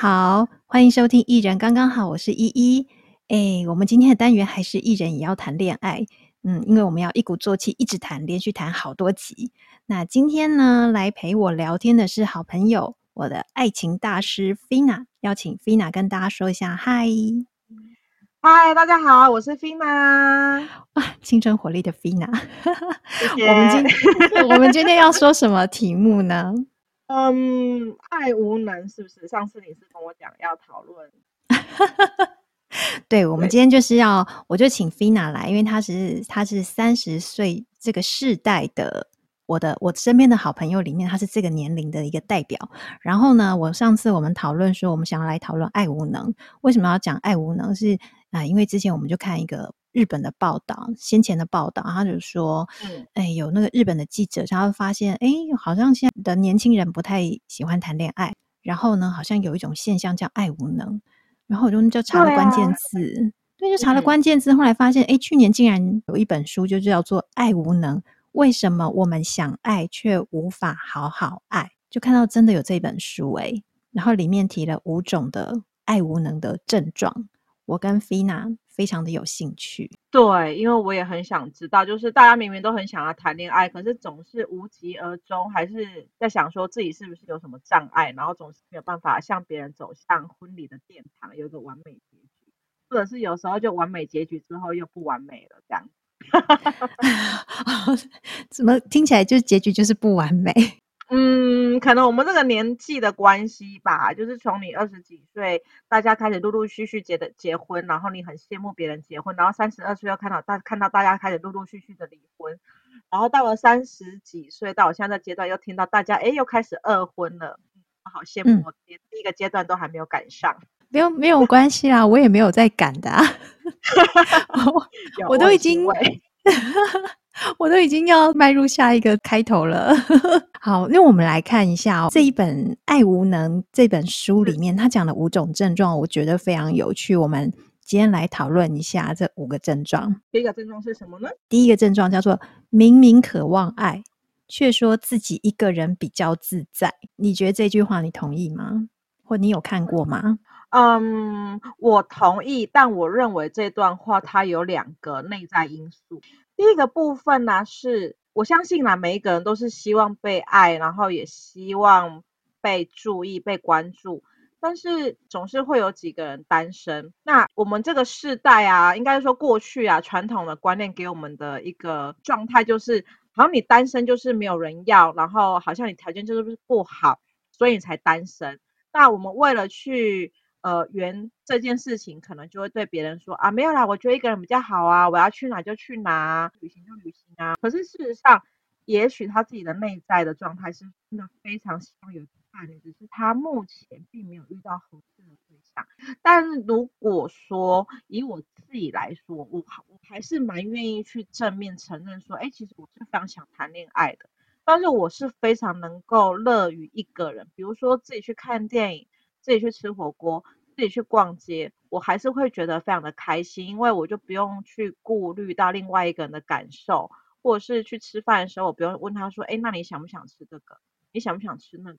好，欢迎收听《艺人刚刚好》，我是依依。哎，我们今天的单元还是艺人也要谈恋爱，嗯，因为我们要一鼓作气，一直谈，连续谈好多集。那今天呢，来陪我聊天的是好朋友，我的爱情大师 Fina，邀请 Fina 跟大家说一下嗨。嗨，大家好，我是 Fina。哇，青春活力的 Fina。我们今天我们今天要说什么题目呢？嗯，爱无能是不是？上次你是跟我讲要讨论。对，我们今天就是要，我就请 Fina 来，因为她是她是三十岁这个世代的，我的我身边的好朋友里面，她是这个年龄的一个代表。然后呢，我上次我们讨论说，我们想要来讨论爱无能，为什么要讲爱无能？是啊、呃，因为之前我们就看一个。日本的报道，先前的报道，他就说，嗯，哎，有那个日本的记者，他会发现，哎，好像现在的年轻人不太喜欢谈恋爱，然后呢，好像有一种现象叫爱无能，然后我就就查了关键字，对就查了关键字，后来发现，哎，去年竟然有一本书就叫做《爱无能》，为什么我们想爱却无法好好爱？就看到真的有这本书，哎，然后里面提了五种的爱无能的症状，我跟 Fina。非常的有兴趣，对，因为我也很想知道，就是大家明明都很想要谈恋爱，可是总是无疾而终，还是在想说自己是不是有什么障碍，然后总是没有办法向别人走向婚礼的殿堂，有一个完美结局，或者是有时候就完美结局之后又不完美了，这样，怎么听起来就是结局就是不完美？嗯，可能我们这个年纪的关系吧，就是从你二十几岁，大家开始陆陆续续结的结婚，然后你很羡慕别人结婚，然后三十二岁又看到大看到大家开始陆陆续续的离婚，然后到了三十几岁，到我现在这阶段又听到大家哎又开始二婚了，我好羡慕，我连第一个阶段都还没有赶上。没有没有关系啦，我也没有在赶的啊 我都已经。我都已经要迈入下一个开头了。好，那我们来看一下哦，这一本《爱无能》这本书里面，他讲的五种症状，我觉得非常有趣。我们今天来讨论一下这五个症状。第一个症状是什么呢？第一个症状叫做明明渴望爱，却说自己一个人比较自在。你觉得这句话你同意吗？或你有看过吗？嗯，我同意，但我认为这段话它有两个内在因素。第一个部分呢，是我相信啦，每一个人都是希望被爱，然后也希望被注意、被关注，但是总是会有几个人单身。那我们这个世代啊，应该说过去啊，传统的观念给我们的一个状态就是，好像你单身就是没有人要，然后好像你条件就是不好，所以你才单身。那我们为了去。呃，圆这件事情可能就会对别人说啊，没有啦，我觉得一个人比较好啊，我要去哪就去哪，旅行就旅行啊。可是事实上，也许他自己的内在的状态是真的非常希望有伴侣，只是他目前并没有遇到合适的对象。但如果说以我自己来说，我我还是蛮愿意去正面承认说，哎，其实我是非常想谈恋爱的，但是我是非常能够乐于一个人，比如说自己去看电影。自己去吃火锅，自己去逛街，我还是会觉得非常的开心，因为我就不用去顾虑到另外一个人的感受，或者是去吃饭的时候，我不用问他说：“哎，那你想不想吃这个？你想不想吃那个？”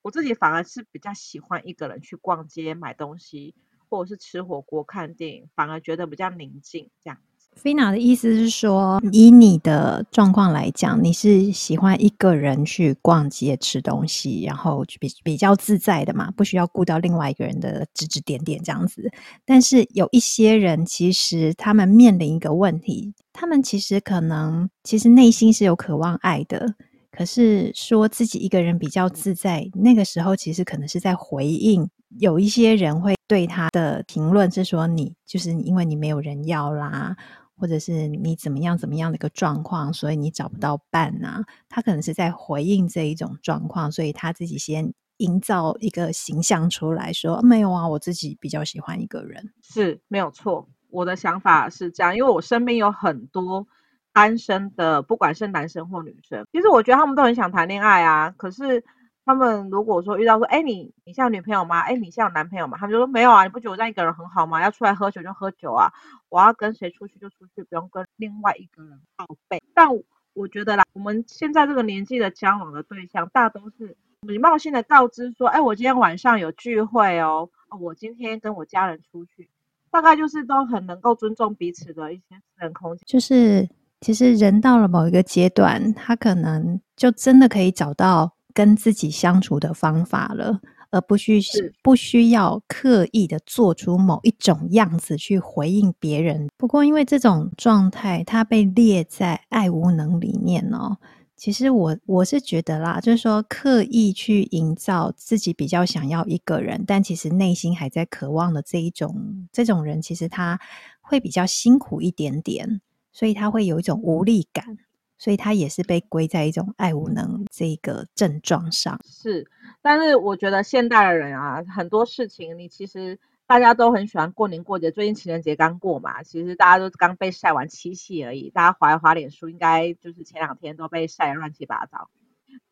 我自己反而是比较喜欢一个人去逛街买东西，或者是吃火锅看电影，反而觉得比较宁静这样。菲娜的意思是说，以你的状况来讲，你是喜欢一个人去逛街吃东西，然后比比较自在的嘛，不需要顾到另外一个人的指指点点这样子。但是有一些人，其实他们面临一个问题，他们其实可能其实内心是有渴望爱的，可是说自己一个人比较自在，那个时候其实可能是在回应有一些人会对他的评论是说，你就是因为你没有人要啦。或者是你怎么样怎么样的一个状况，所以你找不到伴啊？他可能是在回应这一种状况，所以他自己先营造一个形象出来说，没有啊，我自己比较喜欢一个人，是没有错。我的想法是这样，因为我身边有很多单身的，不管是男生或女生，其实我觉得他们都很想谈恋爱啊，可是。他们如果说遇到说，哎，你你像女朋友吗？哎，你像有男朋友吗？他们就说没有啊，你不觉得我这样一个人很好吗？要出来喝酒就喝酒啊，我要跟谁出去就出去，不用跟另外一个人报备。但我觉得啦，我们现在这个年纪的交往的对象，大都是礼貌性的告知说，哎，我今天晚上有聚会哦，我今天跟我家人出去，大概就是都很能够尊重彼此的一些私人空间。就是其实人到了某一个阶段，他可能就真的可以找到跟自己相处的方法了。而不需不需要刻意的做出某一种样子去回应别人。不过，因为这种状态它被列在爱无能里面哦。其实我我是觉得啦，就是说刻意去营造自己比较想要一个人，但其实内心还在渴望的这一种这种人，其实他会比较辛苦一点点，所以他会有一种无力感。所以他也是被归在一种爱无能这个症状上。是，但是我觉得现代的人啊，很多事情你其实大家都很喜欢过年过节。最近情人节刚过嘛，其实大家都刚被晒完七夕而已。大家划一滑脸书，应该就是前两天都被晒得乱七八糟。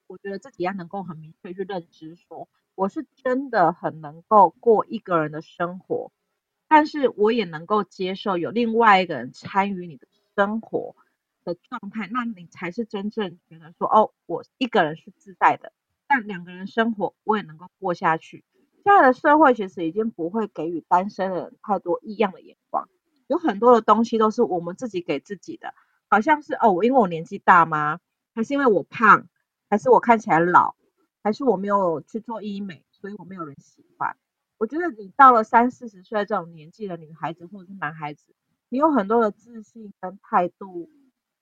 我觉得自己要能够很明确去认知说，我是真的很能够过一个人的生活，但是我也能够接受有另外一个人参与你的生活的状态，那你才是真正觉得说哦，我一个人是自在的，但两个人生活我也能够过下去。现在的社会其实已经不会给予单身的人太多异样的眼光，有很多的东西都是我们自己给自己的，好像是哦，因为我年纪大吗？还是因为我胖？还是我看起来老？还是我没有去做医美，所以我没有人喜欢？我觉得你到了三四十岁这种年纪的女孩子或者是男孩子，你有很多的自信跟态度。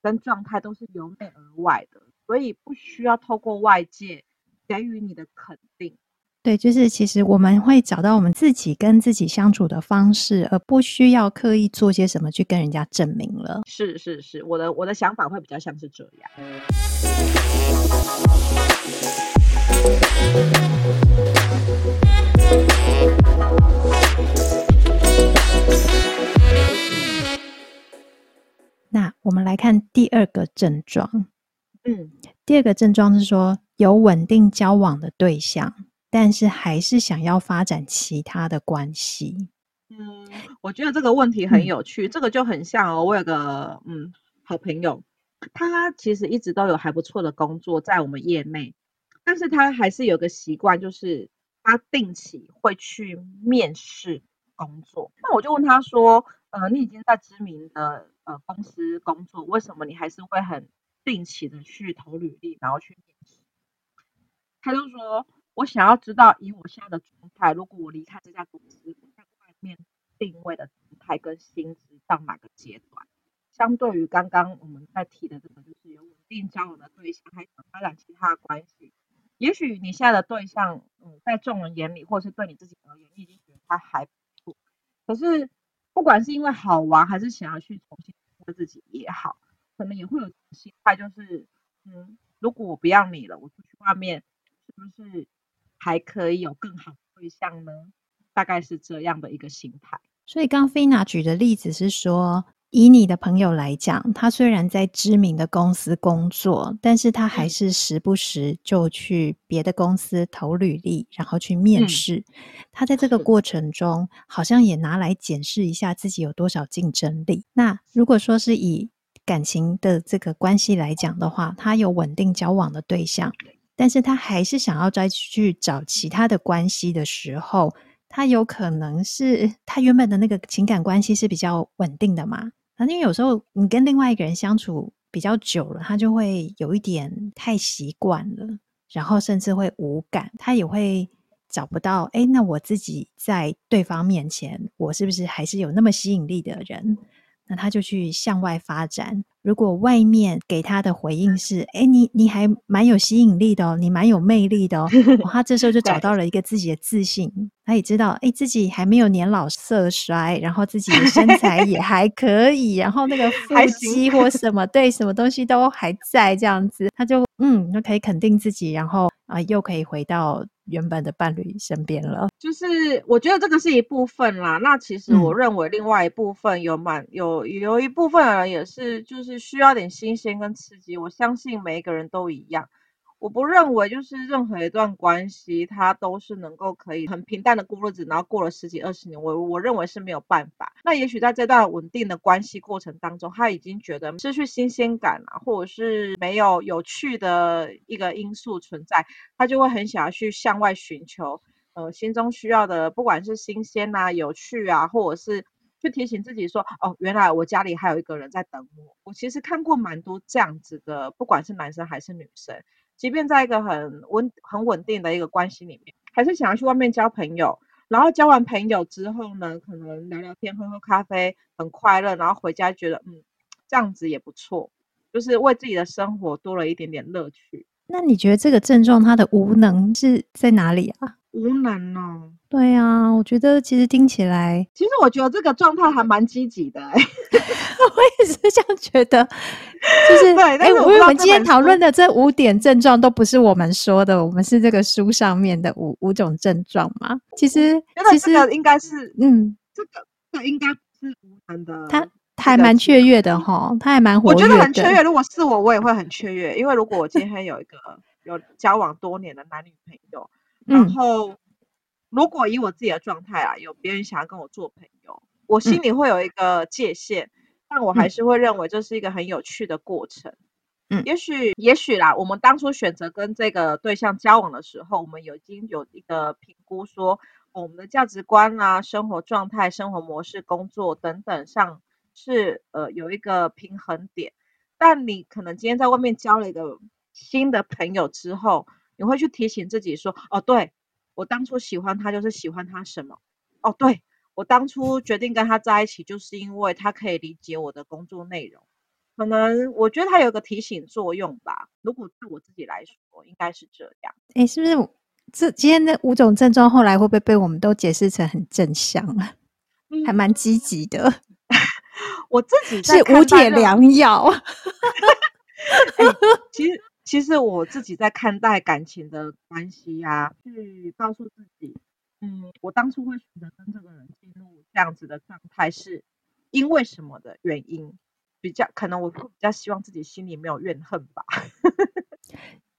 跟状态都是由内而外的，所以不需要透过外界给予你的肯定。对，就是其实我们会找到我们自己跟自己相处的方式，而不需要刻意做些什么去跟人家证明了。是是是，我的我的想法会比较像是这样。那我们来看第二个症状。嗯，第二个症状是说有稳定交往的对象，但是还是想要发展其他的关系。嗯，我觉得这个问题很有趣，嗯、这个就很像哦。我有个嗯好朋友，他其实一直都有还不错的工作在我们业内，但是他还是有个习惯，就是他定期会去面试工作。那我就问他说，呃，你已经在知名的呃，公司工作，为什么你还是会很定期的去投履历，然后去面试？他就说，我想要知道，以我现在的状态，如果我离开这家公司，在外面定位的状态跟薪资到哪个阶段？相对于刚刚我们在提的这个，就是有稳定交往的对象，还想发展其他的关系。也许你现在的对象，嗯，在众人眼里，或是对你自己而言，你已经觉得他还不错，可是。不管是因为好玩，还是想要去重新认识自己也好，可能也会有心态，就是嗯，如果我不要你了，我出去外面是不是还可以有更好的对象呢？大概是这样的一个心态。所以刚菲娜举的例子是说。以你的朋友来讲，他虽然在知名的公司工作，但是他还是时不时就去别的公司投履历，然后去面试。嗯、他在这个过程中，好像也拿来检视一下自己有多少竞争力。那如果说是以感情的这个关系来讲的话，他有稳定交往的对象，但是他还是想要再去找其他的关系的时候，他有可能是他原本的那个情感关系是比较稳定的嘛？那因为有时候你跟另外一个人相处比较久了，他就会有一点太习惯了，然后甚至会无感，他也会找不到，诶，那我自己在对方面前，我是不是还是有那么吸引力的人？那他就去向外发展。如果外面给他的回应是“哎，你你还蛮有吸引力的哦，你蛮有魅力的哦 ”，哦，他这时候就找到了一个自己的自信。他也知道，哎，自己还没有年老色衰，然后自己的身材也还可以，然后那个 腹肌或什么，对，什么东西都还在，这样子，他就嗯，就可以肯定自己，然后啊，又可以回到。原本的伴侣身边了，就是我觉得这个是一部分啦。那其实我认为另外一部分有蛮有有一部分人也是就是需要点新鲜跟刺激。我相信每一个人都一样。我不认为就是任何一段关系，它都是能够可以很平淡的过日子，然后过了十几二十年，我我认为是没有办法。那也许在这段稳定的关系过程当中，他已经觉得失去新鲜感了，或者是没有有趣的一个因素存在，他就会很想要去向外寻求，呃，心中需要的，不管是新鲜啊、有趣啊，或者是。去提醒自己说，哦，原来我家里还有一个人在等我。我其实看过蛮多这样子的，不管是男生还是女生，即便在一个很稳、很稳定的一个关系里面，还是想要去外面交朋友。然后交完朋友之后呢，可能聊聊天、喝喝咖啡，很快乐。然后回家觉得，嗯，这样子也不错，就是为自己的生活多了一点点乐趣。那你觉得这个症状它的无能是在哪里啊？无能哦，对啊，我觉得其实听起来，其实我觉得这个状态还蛮积极的、欸，我也是这样觉得，就是对。哎、欸，我们今天讨论的这五点症状都不是我们说的，我们是这个书上面的五五种症状嘛。其实，其实应该是，嗯，这个这应该是无能的。他他还蛮雀跃的哈，他还蛮活跃。我觉得很雀跃，如果是我，我也会很雀跃，因为如果我今天有一个有交往多年的男女朋友。然后，如果以我自己的状态啊，有别人想要跟我做朋友，我心里会有一个界限，但我还是会认为这是一个很有趣的过程。嗯，也许，也许啦，我们当初选择跟这个对象交往的时候，我们已经有一个评估说，我们的价值观啊、生活状态、生活模式、工作等等上是呃有一个平衡点。但你可能今天在外面交了一个新的朋友之后，你会去提醒自己说：“哦，对，我当初喜欢他就是喜欢他什么？哦，对，我当初决定跟他在一起，就是因为他可以理解我的工作内容。可能我觉得他有个提醒作用吧。如果对我自己来说，应该是这样。哎，是不是这今天的五种症状后来会不会被我们都解释成很正向啊？嗯、还蛮积极的。我自己在是无铁良药。其实。”其实我自己在看待感情的关系呀、啊，去告诉自己，嗯，我当初会选择跟这个人进入这样子的状态，是因为什么的原因？比较可能我会比较希望自己心里没有怨恨吧。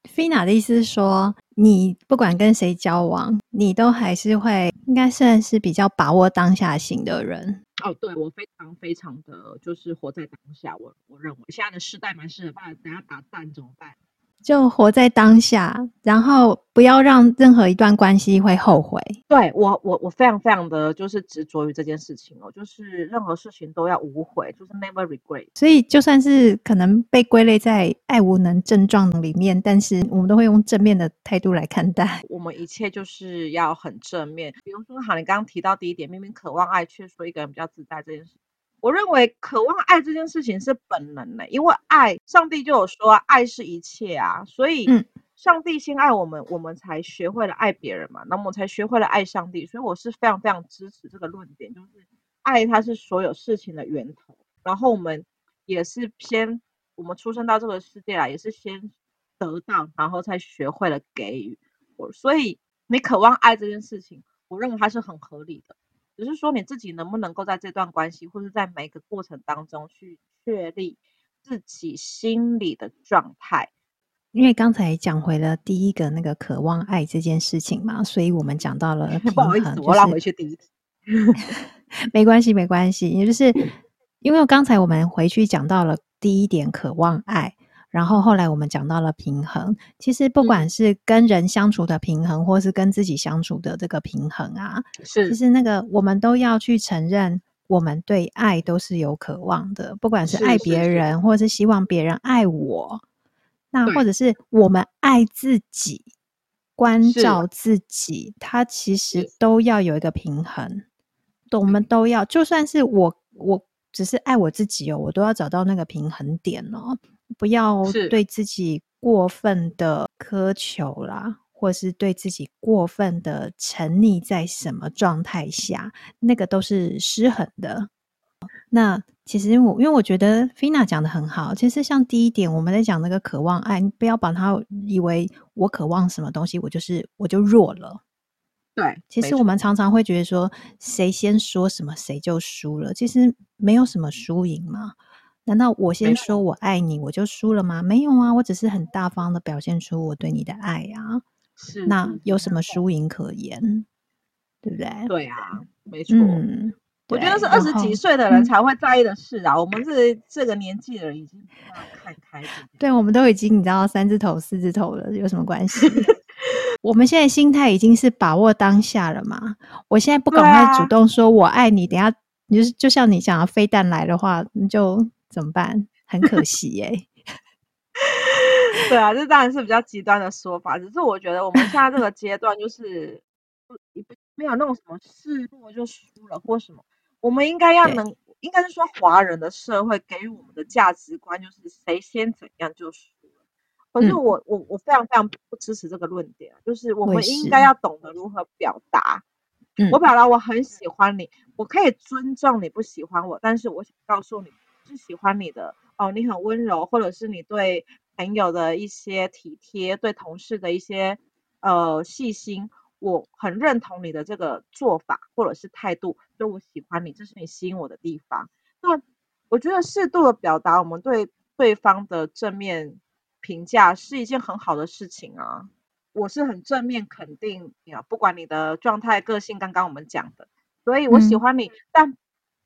Fina 的意思是说，你不管跟谁交往，你都还是会应该算是比较把握当下型的人。哦，对，我非常非常的就是活在当下。我我认为现在的时代蛮适合，不然等下打蛋怎么办？就活在当下，然后不要让任何一段关系会后悔。对，我，我我非常非常的就是执着于这件事情哦，就是任何事情都要无悔，就是 never regret。所以就算是可能被归类在爱无能症状里面，但是我们都会用正面的态度来看待。我们一切就是要很正面。比如说，好，你刚刚提到第一点，明明渴望爱，却说一个人比较自在这件事。我认为渴望爱这件事情是本能的，因为爱，上帝就有说爱是一切啊，所以上帝先爱我们，我们才学会了爱别人嘛，那我们才学会了爱上帝，所以我是非常非常支持这个论点，就是爱它是所有事情的源头，然后我们也是先，我们出生到这个世界来，也是先得到，然后才学会了给予，我所以你渴望爱这件事情，我认为它是很合理的。只是说你自己能不能够在这段关系，或是在每一个过程当中去确立自己心理的状态。因为刚才讲回了第一个那个渴望爱这件事情嘛，所以我们讲到了 平衡。不好意思，我拉回去第一题。没关系，没关系。也就是因为刚才我们回去讲到了第一点，渴望爱。然后后来我们讲到了平衡，其实不管是跟人相处的平衡，嗯、或是跟自己相处的这个平衡啊，是。其实那个我们都要去承认，我们对爱都是有渴望的，不管是爱别人，是是。是或是希望别人爱我，那或者是我们爱自己、关照自己，它其实都要有一个平衡，我们都要，就算是我，我只是爱我自己哦，我都要找到那个平衡点哦。不要对自己过分的苛求啦，或是对自己过分的沉溺在什么状态下，那个都是失衡的。那其实我因为我觉得 Fina 讲的很好，其实像第一点我们在讲那个渴望爱，你不要把它以为我渴望什么东西，我就是我就弱了。对，其实我们常常会觉得说，谁先说什么谁就输了，其实没有什么输赢嘛。难道我先说我爱你，我就输了吗？没有啊，我只是很大方的表现出我对你的爱啊。是，那有什么输赢可言？对不对？对啊，没错。嗯，我觉得是二十几岁的人才会在意的事啊。我们这这个年纪的人已经看开了。对，我们都已经你知道三字头、四字头了，有什么关系？我们现在心态已经是把握当下了嘛。我现在不赶快主动说我爱你，等下你就是就像你讲的飞弹来的话，你就怎么办？很可惜耶、欸。对啊，这当然是比较极端的说法。只是我觉得我们现在这个阶段就是不没有那种什么示弱就输了或什么。我们应该要能，应该是说华人的社会给予我们的价值观就是谁先怎样就输了。可是我、嗯、我我非常非常不支持这个论点，就是我们应该要懂得如何表达。我表达我很喜欢你，我可以尊重你不喜欢我，但是我想告诉你是喜欢你的哦，你很温柔，或者是你对。朋友的一些体贴，对同事的一些呃细心，我很认同你的这个做法或者是态度，所以我喜欢你，这是你吸引我的地方。那我觉得适度的表达我们对对方的正面评价是一件很好的事情啊。我是很正面肯定你啊，不管你的状态、个性，刚刚我们讲的，所以我喜欢你，嗯、但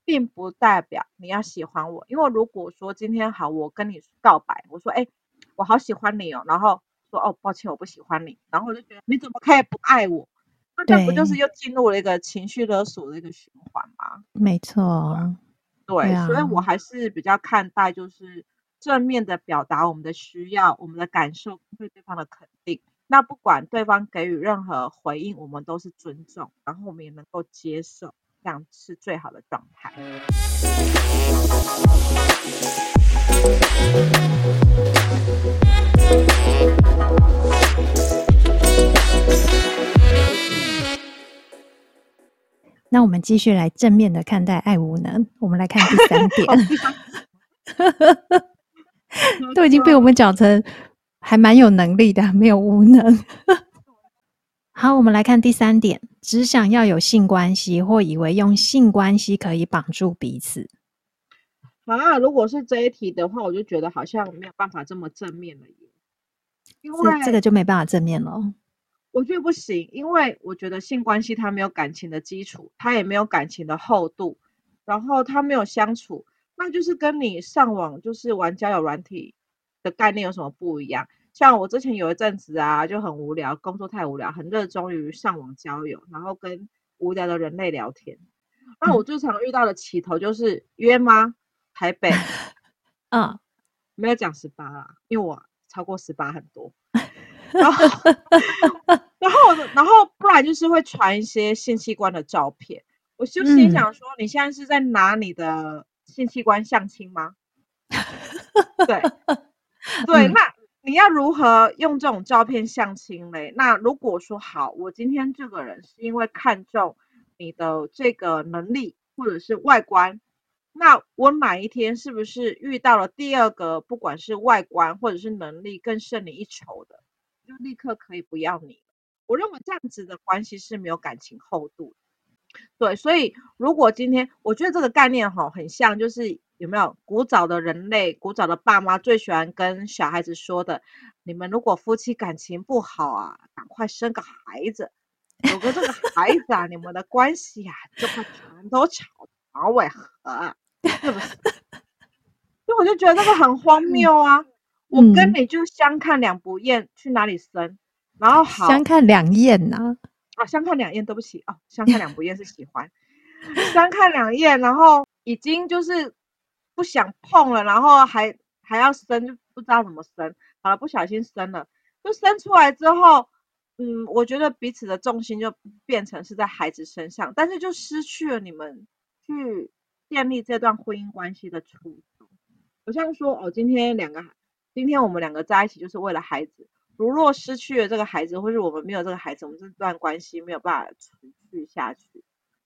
并不代表你要喜欢我，因为如果说今天好，我跟你告白，我说哎。欸我好喜欢你哦，然后说哦，抱歉，我不喜欢你，然后我就觉得你怎么可以不爱我？那这不就是又进入了一个情绪勒索的一个循环吗？没错，对，对啊，所以我还是比较看待就是正面的表达我们的需要、我们的感受，对对方的肯定。那不管对方给予任何回应，我们都是尊重，然后我们也能够接受，这样是最好的状态。那我们继续来正面的看待爱无能。我们来看第三点 都已经被我们讲成还蛮有能力的，没有无能。好，我们来看第三点，只想要有性关系，或以为用性关系可以绑住彼此。啊，如果是这一题的话，我就觉得好像没有办法这么正面了耶。因为这个就没办法正面了。我觉得不行，因为我觉得性关系它没有感情的基础，它也没有感情的厚度，然后它没有相处，那就是跟你上网就是玩交友软体的概念有什么不一样？像我之前有一阵子啊，就很无聊，工作太无聊，很热衷于上网交友，然后跟无聊的人类聊天。那我最常遇到的起头就是约吗？台北，嗯，没有讲十八啦，因为我超过十八很多。然后，然后，然后，不然就是会传一些性器官的照片。我就心想说，你现在是在拿你的性器官相亲吗？对，对，那你要如何用这种照片相亲嘞？那如果说好，我今天这个人是因为看中你的这个能力或者是外观。那我哪一天是不是遇到了第二个，不管是外观或者是能力更胜你一筹的，就立刻可以不要你？我认为这样子的关系是没有感情厚度的。对，所以如果今天我觉得这个概念哈很像，就是有没有古早的人类，古早的爸妈最喜欢跟小孩子说的：你们如果夫妻感情不好啊，赶快生个孩子，有个这个孩子啊，你们的关系呀就会全都吵。马尾和，是不是？所以我就觉得这个很荒谬啊！嗯、我跟你就相看两不厌，去哪里生？然后好相看两厌呐？啊，相看两厌，对不起哦，相看两不厌是喜欢，相看两厌，然后已经就是不想碰了，然后还还要生，就不知道怎么生。好了，不小心生了，就生出来之后。嗯，我觉得彼此的重心就变成是在孩子身上，但是就失去了你们。去建立这段婚姻关系的初衷，好像说哦，今天两个，今天我们两个在一起就是为了孩子。如若失去了这个孩子，或是我们没有这个孩子，我们这段关系没有办法持续下去。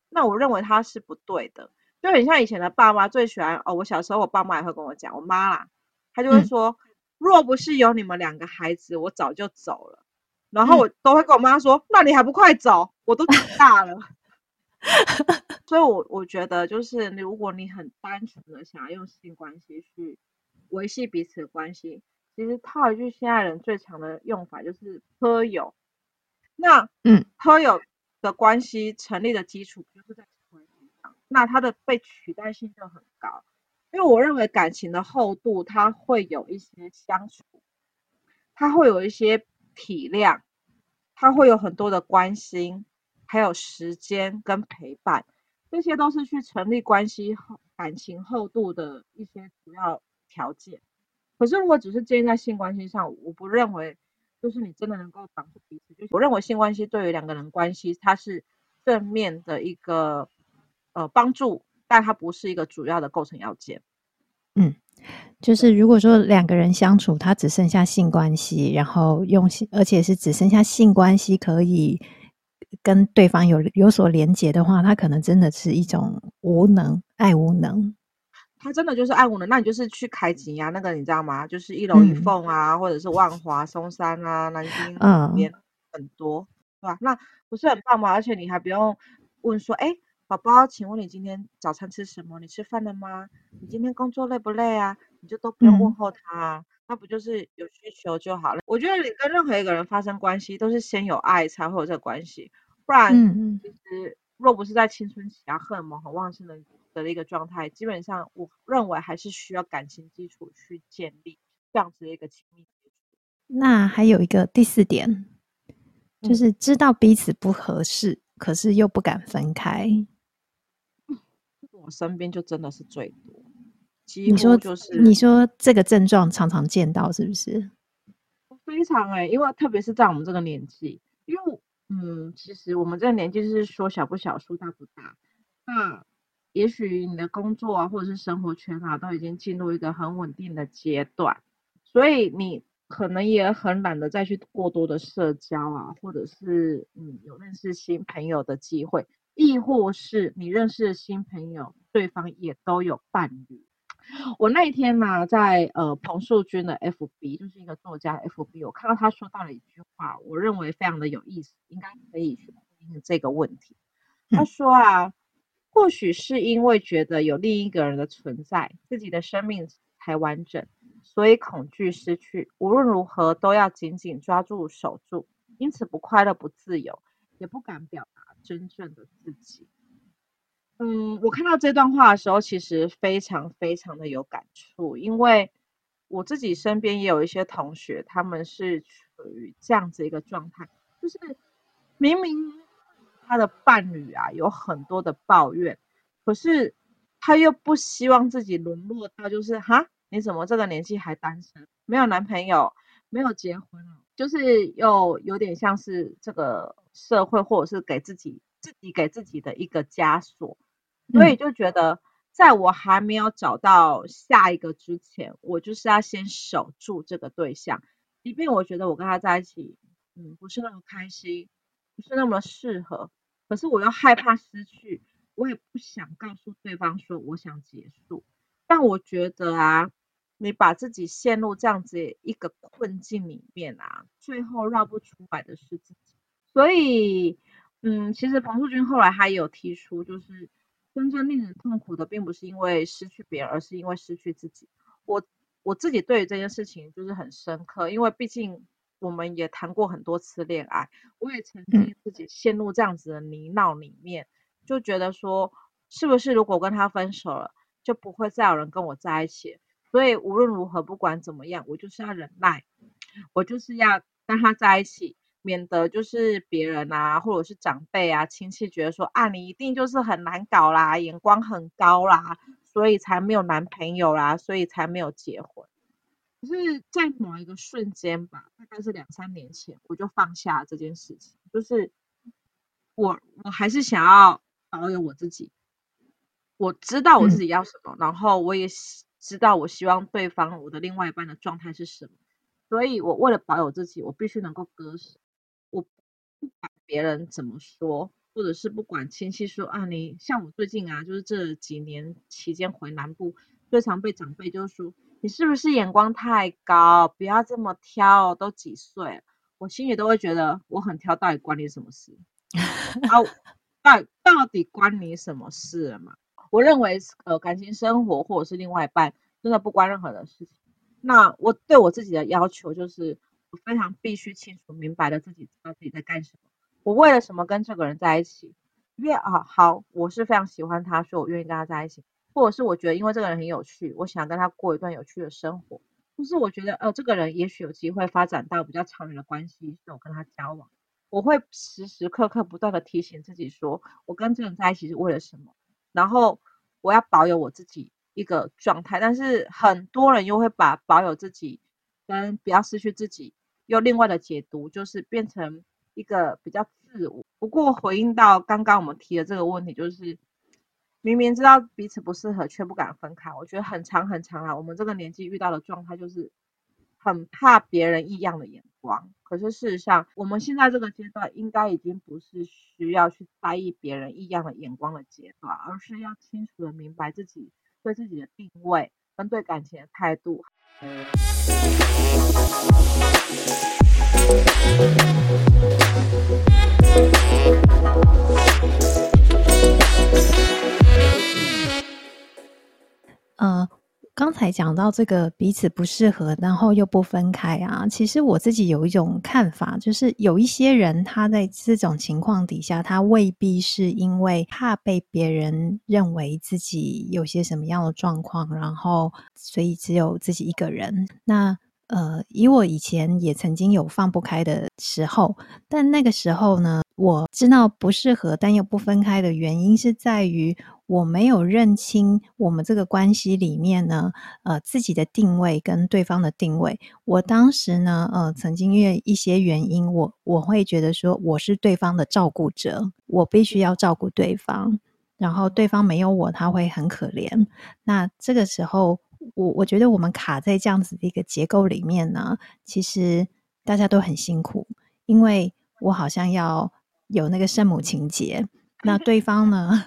那我认为他是不对的，就很像以前的爸妈最喜欢哦。我小时候，我爸妈也会跟我讲，我妈啦，她就会说，嗯、若不是有你们两个孩子，我早就走了。然后我都会跟我妈说，嗯、那你还不快走？我都长大了。所以我我觉得就是，如果你很单纯的想要用性关系去维系彼此的关系，其实套一句现在人最常的用法就是喝友。那嗯，喝友的关系成立的基础就是在那它的被取代性就很高。因为我认为感情的厚度，它会有一些相处，它会有一些体谅，它会有很多的关心，还有时间跟陪伴。这些都是去成立关系后感情厚度的一些主要条件。可是如果只是建立在性关系上，我不认为就是你真的能够绑住彼此。就是我认为性关系对于两个人关系，它是正面的一个呃帮助，但它不是一个主要的构成要件。嗯，就是如果说两个人相处，他只剩下性关系，然后用性，而且是只剩下性关系可以。跟对方有有所连结的话，他可能真的是一种无能，爱无能。他真的就是爱无能。那你就是去开吉呀，那个你知道吗？就是一楼一凤啊，嗯、或者是万华、松山啊、南京那边很多，对、嗯、吧？那不是很棒吗？而且你还不用问说，哎，宝宝，请问你今天早餐吃什么？你吃饭了吗？你今天工作累不累啊？你就都不用问候他、啊。嗯那不就是有需求就好了？我觉得你跟任何一个人发生关系，都是先有爱才会有这个关系，不然，其实若不是在青春期啊，荷尔蒙很旺盛的的一个状态，基本上我认为还是需要感情基础去建立这样子的一个亲密。那还有一个第四点，就是知道彼此不合适，可是又不敢分开。我身边就真的是最多。你说就是你说这个症状常常见到是不是？非常哎、欸，因为特别是在我们这个年纪，因为嗯，其实我们这个年纪是说小不小，说大不大。那也许你的工作啊，或者是生活圈啊，都已经进入一个很稳定的阶段，所以你可能也很懒得再去过多的社交啊，或者是嗯有认识新朋友的机会，亦或是你认识的新朋友，对方也都有伴侣。我那一天呢、啊，在呃彭树军的 FB，就是一个作家 FB，我看到他说到了一句话，我认为非常的有意思，应该可以去回应这个问题。他说啊，或许是因为觉得有另一个人的存在，自己的生命才完整，所以恐惧失去，无论如何都要紧紧抓住守住，因此不快乐不自由，也不敢表达真正的自己。嗯，我看到这段话的时候，其实非常非常的有感触，因为我自己身边也有一些同学，他们是处于这样子一个状态，就是明明他的伴侣啊有很多的抱怨，可是他又不希望自己沦落到就是哈，你怎么这个年纪还单身，没有男朋友，没有结婚，就是又有点像是这个社会或者是给自己自己给自己的一个枷锁。所以就觉得，在我还没有找到下一个之前，我就是要先守住这个对象，即便我觉得我跟他在一起，嗯，不是那么开心，不是那么适合，可是我又害怕失去，我也不想告诉对方说我想结束。但我觉得啊，你把自己陷入这样子一个困境里面啊，最后绕不出来的是自己。所以，嗯，其实彭树军后来还有提出，就是。真正令人痛苦的，并不是因为失去别人，而是因为失去自己。我我自己对于这件事情就是很深刻，因为毕竟我们也谈过很多次恋爱，我也曾经自己陷入这样子的泥淖里面，就觉得说，是不是如果跟他分手了，就不会再有人跟我在一起？所以无论如何，不管怎么样，我就是要忍耐，我就是要跟他在一起。免得就是别人啊，或者是长辈啊、亲戚觉得说啊，你一定就是很难搞啦，眼光很高啦，所以才没有男朋友啦，所以才没有结婚。可是，在某一个瞬间吧，大概是两三年前，我就放下这件事情，就是我我还是想要保有我自己，我知道我自己要什么，嗯、然后我也知道我希望对方我的另外一半的状态是什么，所以我为了保有自己，我必须能够割舍。我不管别人怎么说，或者是不管亲戚说啊，你像我最近啊，就是这几年期间回南部，最常被长辈就说你是不是眼光太高，不要这么挑，都几岁了，我心里都会觉得我很挑，到底关你什么事？然后 到底到底关你什么事了嘛？我认为，呃，感情生活或者是另外一半，真的不关任何的事情。那我对我自己的要求就是，我非常必须清楚明白的自己知道自己在干什么，我为了什么跟这个人在一起。因为啊，好，我是非常喜欢他，所以我愿意跟他在一起，或者是我觉得因为这个人很有趣，我想跟他过一段有趣的生活。就是我觉得，呃，这个人也许有机会发展到比较长远的关系，所以我跟他交往。我会时时刻刻不断的提醒自己说，我跟这个人在一起是为了什么，然后我要保有我自己一个状态。但是很多人又会把保有自己跟不要失去自己，又另外的解读，就是变成一个比较自我。不过回应到刚刚我们提的这个问题，就是。明明知道彼此不适合，却不敢分开。我觉得很长很长啊。我们这个年纪遇到的状态就是很怕别人异样的眼光。可是事实上，我们现在这个阶段应该已经不是需要去在意别人异样的眼光的阶段，而是要清楚的明白自己对自己的定位跟对感情的态度。呃，刚才讲到这个彼此不适合，然后又不分开啊。其实我自己有一种看法，就是有一些人他在这种情况底下，他未必是因为怕被别人认为自己有些什么样的状况，然后所以只有自己一个人。那呃，以我以前也曾经有放不开的时候，但那个时候呢，我知道不适合但又不分开的原因是在于。我没有认清我们这个关系里面呢，呃，自己的定位跟对方的定位。我当时呢，呃，曾经因为一些原因，我我会觉得说我是对方的照顾者，我必须要照顾对方，然后对方没有我，他会很可怜。那这个时候，我我觉得我们卡在这样子的一个结构里面呢，其实大家都很辛苦，因为我好像要有那个圣母情节，那对方呢？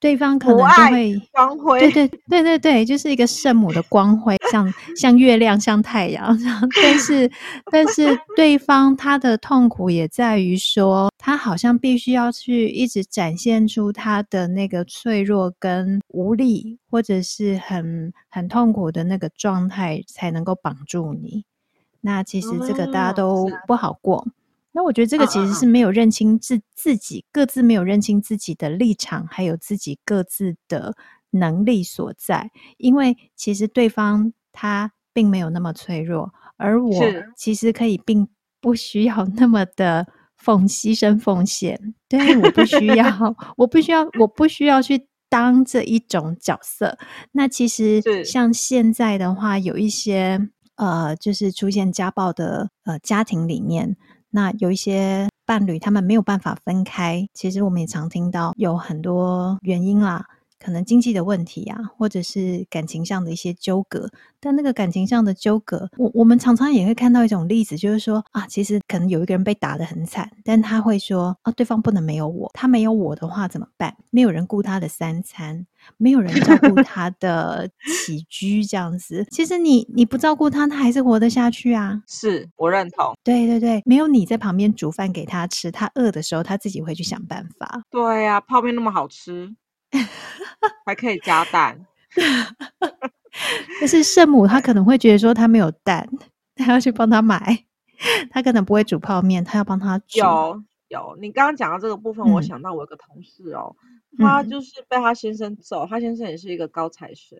对方可能就会光辉，对对对对对，就是一个圣母的光辉，像像月亮，像太阳。但是但是对方他的痛苦也在于说，他好像必须要去一直展现出他的那个脆弱跟无力，或者是很很痛苦的那个状态，才能够绑住你。那其实这个大家都不好过。那我觉得这个其实是没有认清自自己，各自没有认清自己的立场，还有自己各自的能力所在。因为其实对方他并没有那么脆弱，而我其实可以并不需要那么的奉牺牲奉献。对，我不需要，我不需要，我不需要去当这一种角色。那其实像现在的话，有一些呃，就是出现家暴的呃家庭里面。那有一些伴侣，他们没有办法分开。其实我们也常听到有很多原因啦。可能经济的问题啊，或者是感情上的一些纠葛，但那个感情上的纠葛，我我们常常也会看到一种例子，就是说啊，其实可能有一个人被打得很惨，但他会说啊，对方不能没有我，他没有我的话怎么办？没有人顾他的三餐，没有人照顾 他的起居，这样子。其实你你不照顾他，他还是活得下去啊。是我认同。对对对，没有你在旁边煮饭给他吃，他饿的时候他自己会去想办法。对呀、啊，泡面那么好吃。还可以加蛋，但是圣母她可能会觉得说她没有蛋，她要去帮他买。她可能不会煮泡面，她要帮他煮。有有，你刚刚讲到这个部分，嗯、我想到我有个同事哦，他就是被他先生揍，他先生也是一个高材生，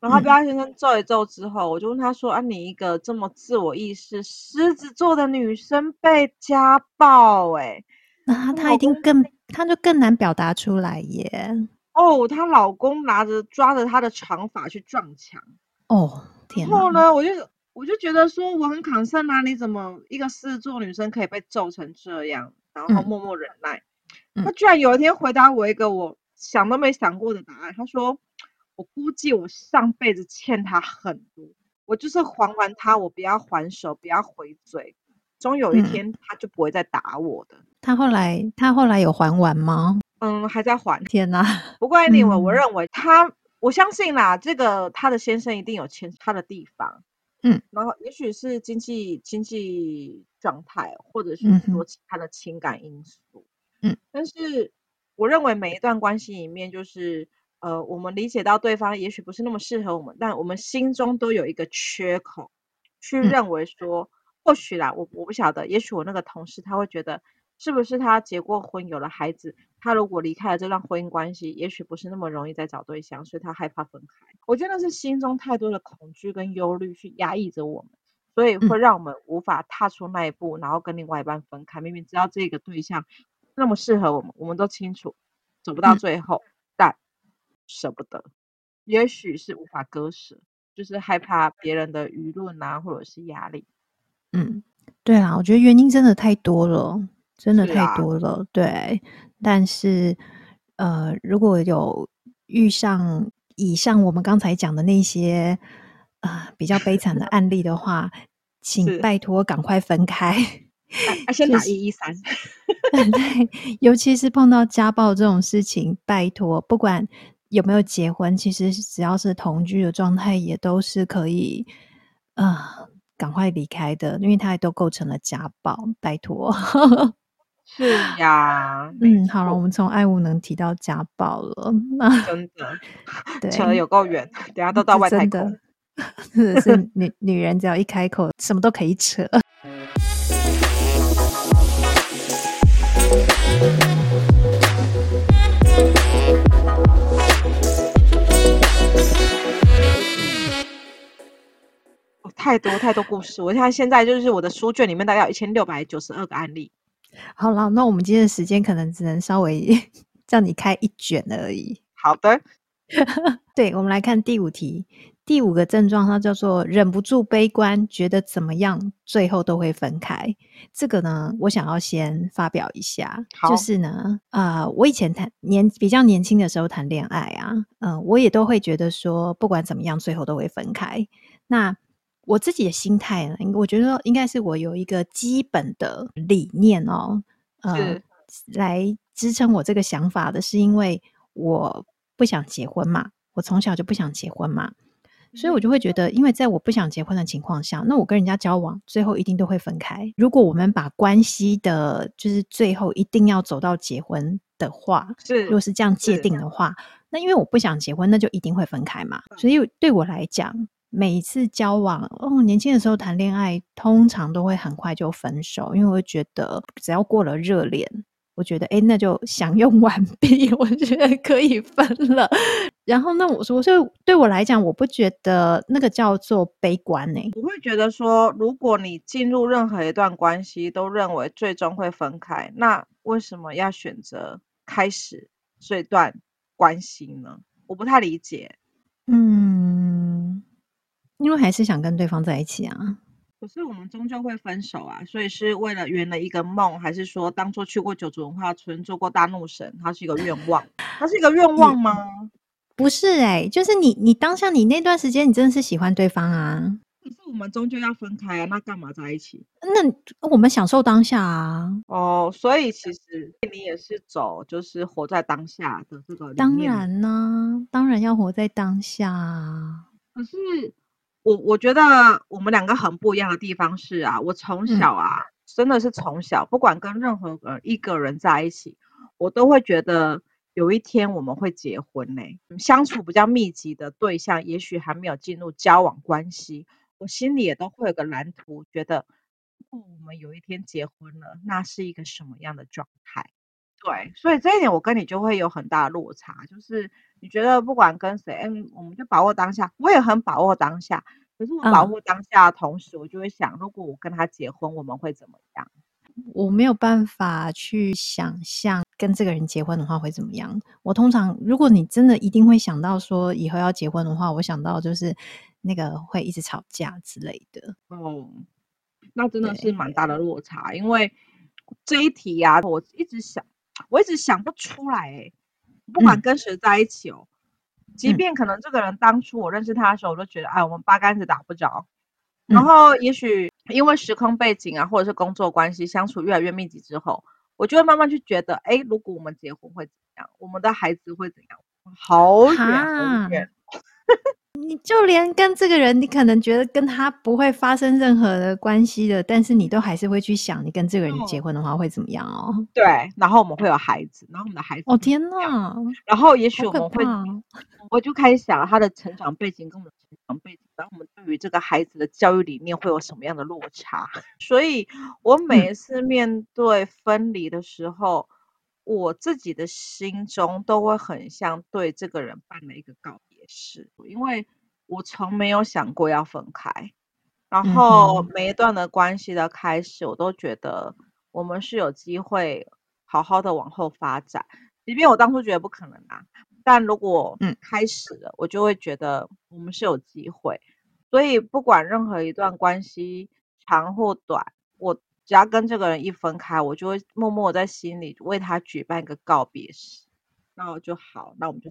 然后他被他先生揍一揍之后，我就问他说：“啊，你一个这么自我意识狮子座的女生被家暴、欸，哎，那他一定更，他就更难表达出来耶。”哦，她老公拿着抓着她的长发去撞墙。哦，天！然后呢，我就我就觉得说我很 concern 啊，你怎么一个狮子座女生可以被揍成这样，然后默默忍耐？她、嗯、居然有一天回答我一个我想都没想过的答案。她说：“我估计我上辈子欠她很多，我就是还完她，我不要还手，不要回嘴，终有一天她就不会再打我的。嗯”她后来，她后来有还完吗？嗯，还在还。天哪！不过 anyway，我认为他，我相信啦，这个他的先生一定有欠他的地方。嗯，然后也许是经济经济状态，或者是说其他的情感因素。嗯，但是我认为每一段关系里面，就是呃，我们理解到对方也许不是那么适合我们，但我们心中都有一个缺口，去认为说，嗯、或许啦，我我不晓得，也许我那个同事他会觉得，是不是他结过婚有了孩子，他如果离开了这段婚姻关系，也许不是那么容易再找对象，所以他害怕分开。我觉得那是心中太多的恐惧跟忧虑去压抑着我们。所以会让我们无法踏出那一步，嗯、然后跟另外一半分开。明明知道这个对象那么适合我们，我们都清楚走不到最后，嗯、但舍不得。也许是无法割舍，就是害怕别人的舆论啊，或者是压力。嗯，对啦，我觉得原因真的太多了，真的太多了。啊、对，但是呃，如果有遇上以上我们刚才讲的那些。啊、呃，比较悲惨的案例的话，请拜托赶快分开。啊、先打一一三。对，尤其是碰到家暴这种事情，拜托，不管有没有结婚，其实只要是同居的状态，也都是可以啊，赶、呃、快离开的，因为它也都构成了家暴。拜托。是呀，嗯，好了，我们从爱无能提到家暴了，那真的，对，扯得有够远，等下都到外太空。是是 女女人，只要一开口，什么都可以扯。太多太多故事，我现在现在就是我的书卷里面大概有一千六百九十二个案例。好了，那我们今天的时间可能只能稍微 叫你开一卷而已。好的，对，我们来看第五题。第五个症状，它叫做忍不住悲观，觉得怎么样，最后都会分开。这个呢，我想要先发表一下，就是呢，啊、呃，我以前谈年比较年轻的时候谈恋爱啊，嗯、呃，我也都会觉得说，不管怎么样，最后都会分开。那我自己的心态呢，我觉得应该是我有一个基本的理念哦，呃，来支撑我这个想法的，是因为我不想结婚嘛，我从小就不想结婚嘛。所以我就会觉得，因为在我不想结婚的情况下，那我跟人家交往，最后一定都会分开。如果我们把关系的，就是最后一定要走到结婚的话，是，如果是这样界定的话，那因为我不想结婚，那就一定会分开嘛。所以对我来讲，每一次交往，哦，年轻的时候谈恋爱，通常都会很快就分手，因为我会觉得只要过了热恋。我觉得，哎，那就享用完毕，我觉得可以分了。然后，那我说，所以对我来讲，我不觉得那个叫做悲观呢。我会觉得说，如果你进入任何一段关系，都认为最终会分开，那为什么要选择开始这段关系呢？我不太理解。嗯，因为还是想跟对方在一起啊。可是我们终究会分手啊，所以是为了圆了一个梦，还是说当初去过九族文化村做过大怒神，它是一个愿望？它是一个愿望吗？不是哎、欸，就是你你当下你那段时间你真的是喜欢对方啊。可是我们终究要分开啊，那干嘛在一起？那我们享受当下啊。哦，所以其实你也是走就是活在当下的这个。当然呢、啊，当然要活在当下啊。可是。我我觉得我们两个很不一样的地方是啊，我从小啊，嗯、真的是从小，不管跟任何一个人在一起，我都会觉得有一天我们会结婚呢、欸。相处比较密集的对象，也许还没有进入交往关系，我心里也都会有个蓝图，觉得如果我们有一天结婚了，那是一个什么样的状态？对，所以这一点我跟你就会有很大的落差，就是你觉得不管跟谁，嗯，我们就把握当下。我也很把握当下，可是我把握当下的同时，嗯、我就会想，如果我跟他结婚，我们会怎么样？我没有办法去想象跟这个人结婚的话会怎么样。我通常，如果你真的一定会想到说以后要结婚的话，我想到就是那个会一直吵架之类的。哦，那真的是蛮大的落差，因为这一题呀、啊，我一直想。我一直想不出来、欸，不管跟谁在一起哦，嗯、即便可能这个人当初我认识他的时候，我都觉得，哎，我们八竿子打不着。嗯、然后也许因为时空背景啊，或者是工作关系，相处越来越密集之后，我就会慢慢去觉得，哎，如果我们结婚会怎样？我们的孩子会怎样？好远好远。你就连跟这个人，你可能觉得跟他不会发生任何的关系的，但是你都还是会去想，你跟这个人结婚的话会怎么样哦？对，然后我们会有孩子，然后我们的孩子哦天哪，然后也许我们会，我就开始想他的成长背景跟我们的成长背景，然后我们对于这个孩子的教育理念会有什么样的落差？所以我每一次面对分离的时候。嗯我自己的心中都会很像对这个人办了一个告别式，因为我从没有想过要分开，然后每一段的关系的开始，我都觉得我们是有机会好好的往后发展，即便我当初觉得不可能啊，但如果嗯。开始了，我就会觉得我们是有机会，所以不管任何一段关系长或短，我。只要跟这个人一分开，我就会默默在心里为他举办一个告别式，那我就好，那我们就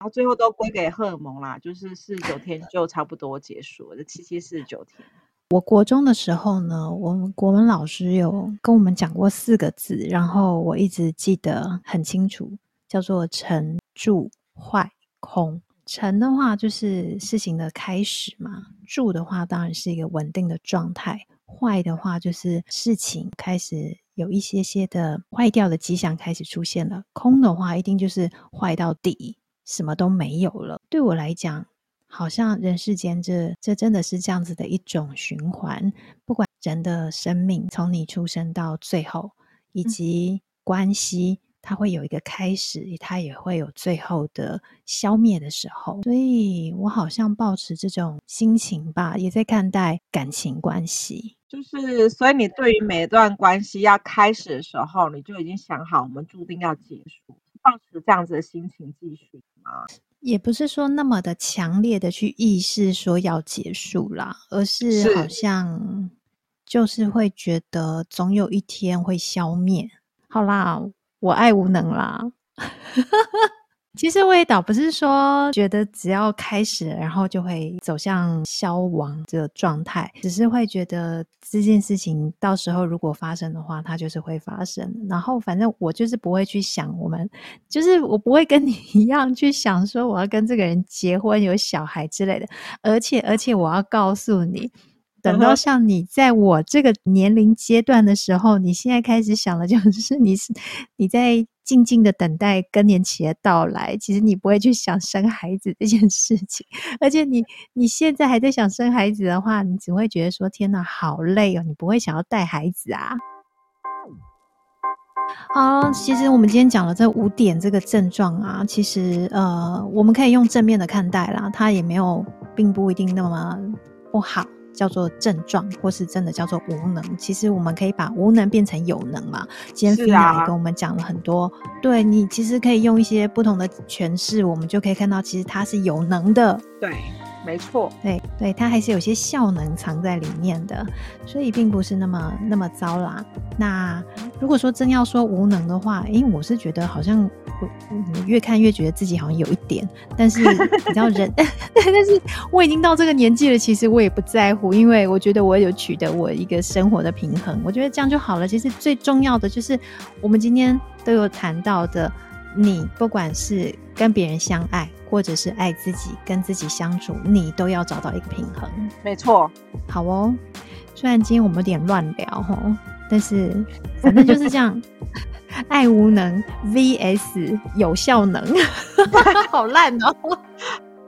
然后最后都归给荷尔蒙啦，就是四十九天就差不多结束了，这七七四十九天。我国中的时候呢，我们国文老师有跟我们讲过四个字，然后我一直记得很清楚，叫做成住坏空。成的话就是事情的开始嘛，住的话当然是一个稳定的状态。坏的话，就是事情开始有一些些的坏掉的迹象开始出现了。空的话，一定就是坏到底，什么都没有了。对我来讲，好像人世间这这真的是这样子的一种循环。不管人的生命从你出生到最后，以及关系。嗯它会有一个开始，它也会有最后的消灭的时候，所以我好像保持这种心情吧，也在看待感情关系。就是，所以你对于每一段关系要开始的时候，你就已经想好，我们注定要结束，抱持这样子的心情继续吗？也不是说那么的强烈的去意识说要结束啦，而是好像就是会觉得总有一天会消灭。好啦。我爱无能啦，其实我也倒不是说觉得只要开始，然后就会走向消亡这个状态，只是会觉得这件事情到时候如果发生的话，它就是会发生。然后反正我就是不会去想我们，就是我不会跟你 一样去想说我要跟这个人结婚有小孩之类的。而且而且我要告诉你。等到像你在我这个年龄阶段的时候，你现在开始想的就是 你是你在静静的等待更年期的到来。其实你不会去想生孩子这件事情，而且你你现在还在想生孩子的话，你只会觉得说天哪，好累哦，你不会想要带孩子啊。好，其实我们今天讲了这五点这个症状啊，其实呃，我们可以用正面的看待啦，它也没有，并不一定那么不好。叫做症状，或是真的叫做无能。其实我们可以把无能变成有能嘛。今天 Fina 也跟我们讲了很多，啊、对你其实可以用一些不同的诠释，我们就可以看到，其实他是有能的。对。没错，对对，它还是有些效能藏在里面的，所以并不是那么那么糟啦。那如果说真要说无能的话，因为我是觉得好像我越看越觉得自己好像有一点，但是你知道人，但是我已经到这个年纪了，其实我也不在乎，因为我觉得我有取得我一个生活的平衡，我觉得这样就好了。其实最重要的就是我们今天都有谈到的。你不管是跟别人相爱，或者是爱自己，跟自己相处，你都要找到一个平衡。没错，好哦。虽然今天我们有点乱聊哦，但是反正就是这样。爱无能 vs 有效能，好烂哦。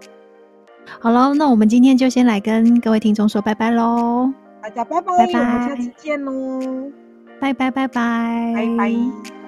好了，那我们今天就先来跟各位听众说拜拜喽。大家拜拜，拜拜，我们下次见喽。拜拜拜拜，拜拜。